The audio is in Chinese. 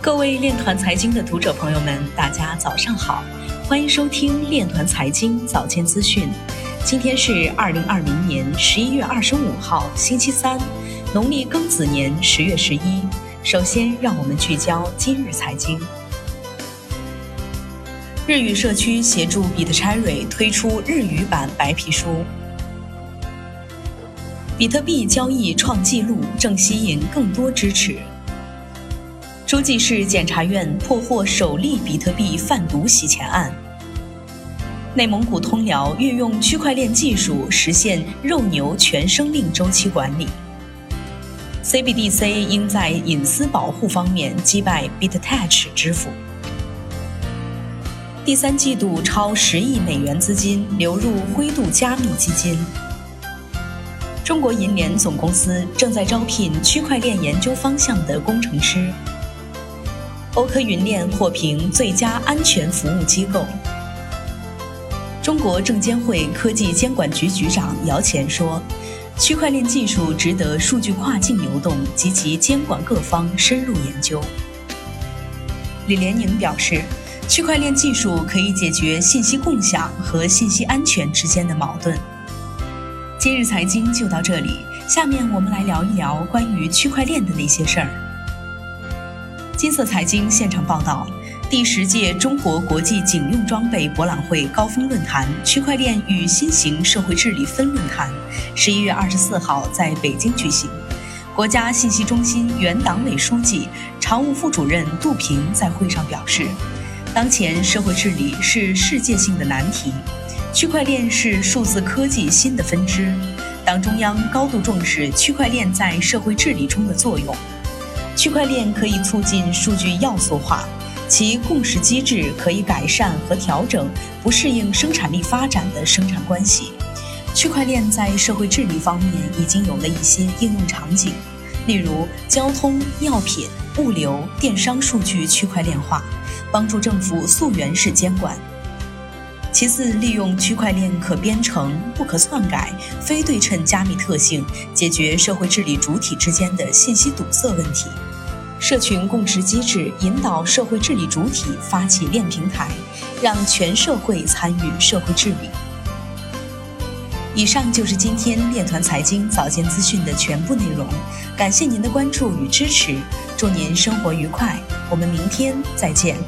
各位链团财经的读者朋友们，大家早上好，欢迎收听链团财经早间资讯。今天是二零二零年十一月二十五号，星期三，农历庚子年十月十一。首先，让我们聚焦今日财经。日语社区协助比特币推出日语版白皮书。比特币交易创纪录，正吸引更多支持。诸暨市检察院破获首例比特币贩毒洗钱案。内蒙古通辽运用区块链技术实现肉牛全生命周期管理。CBDC 应在隐私保护方面击败 BitTouch 支付。第三季度超十亿美元资金流入灰度加密基金。中国银联总公司正在招聘区块链研究方向的工程师。欧科云链获评最佳安全服务机构。中国证监会科技监管局局长姚前说：“区块链技术值得数据跨境流动及其监管各方深入研究。”李连宁表示。区块链技术可以解决信息共享和信息安全之间的矛盾。今日财经就到这里，下面我们来聊一聊关于区块链的那些事儿。金色财经现场报道：第十届中国国际警用装备博览会高峰论坛“区块链与新型社会治理”分论坛，十一月二十四号在北京举行。国家信息中心原党委书记、常务副主任杜平在会上表示。当前社会治理是世界性的难题，区块链是数字科技新的分支。党中央高度重视区块链在社会治理中的作用。区块链可以促进数据要素化，其共识机制可以改善和调整不适应生产力发展的生产关系。区块链在社会治理方面已经有了一些应用场景，例如交通、药品、物流、电商数据区块链化。帮助政府溯源式监管。其次，利用区块链可编程、不可篡改、非对称加密特性，解决社会治理主体之间的信息堵塞问题。社群共识机制引导社会治理主体发起链平台，让全社会参与社会治理。以上就是今天链团财经早间资讯的全部内容，感谢您的关注与支持，祝您生活愉快，我们明天再见。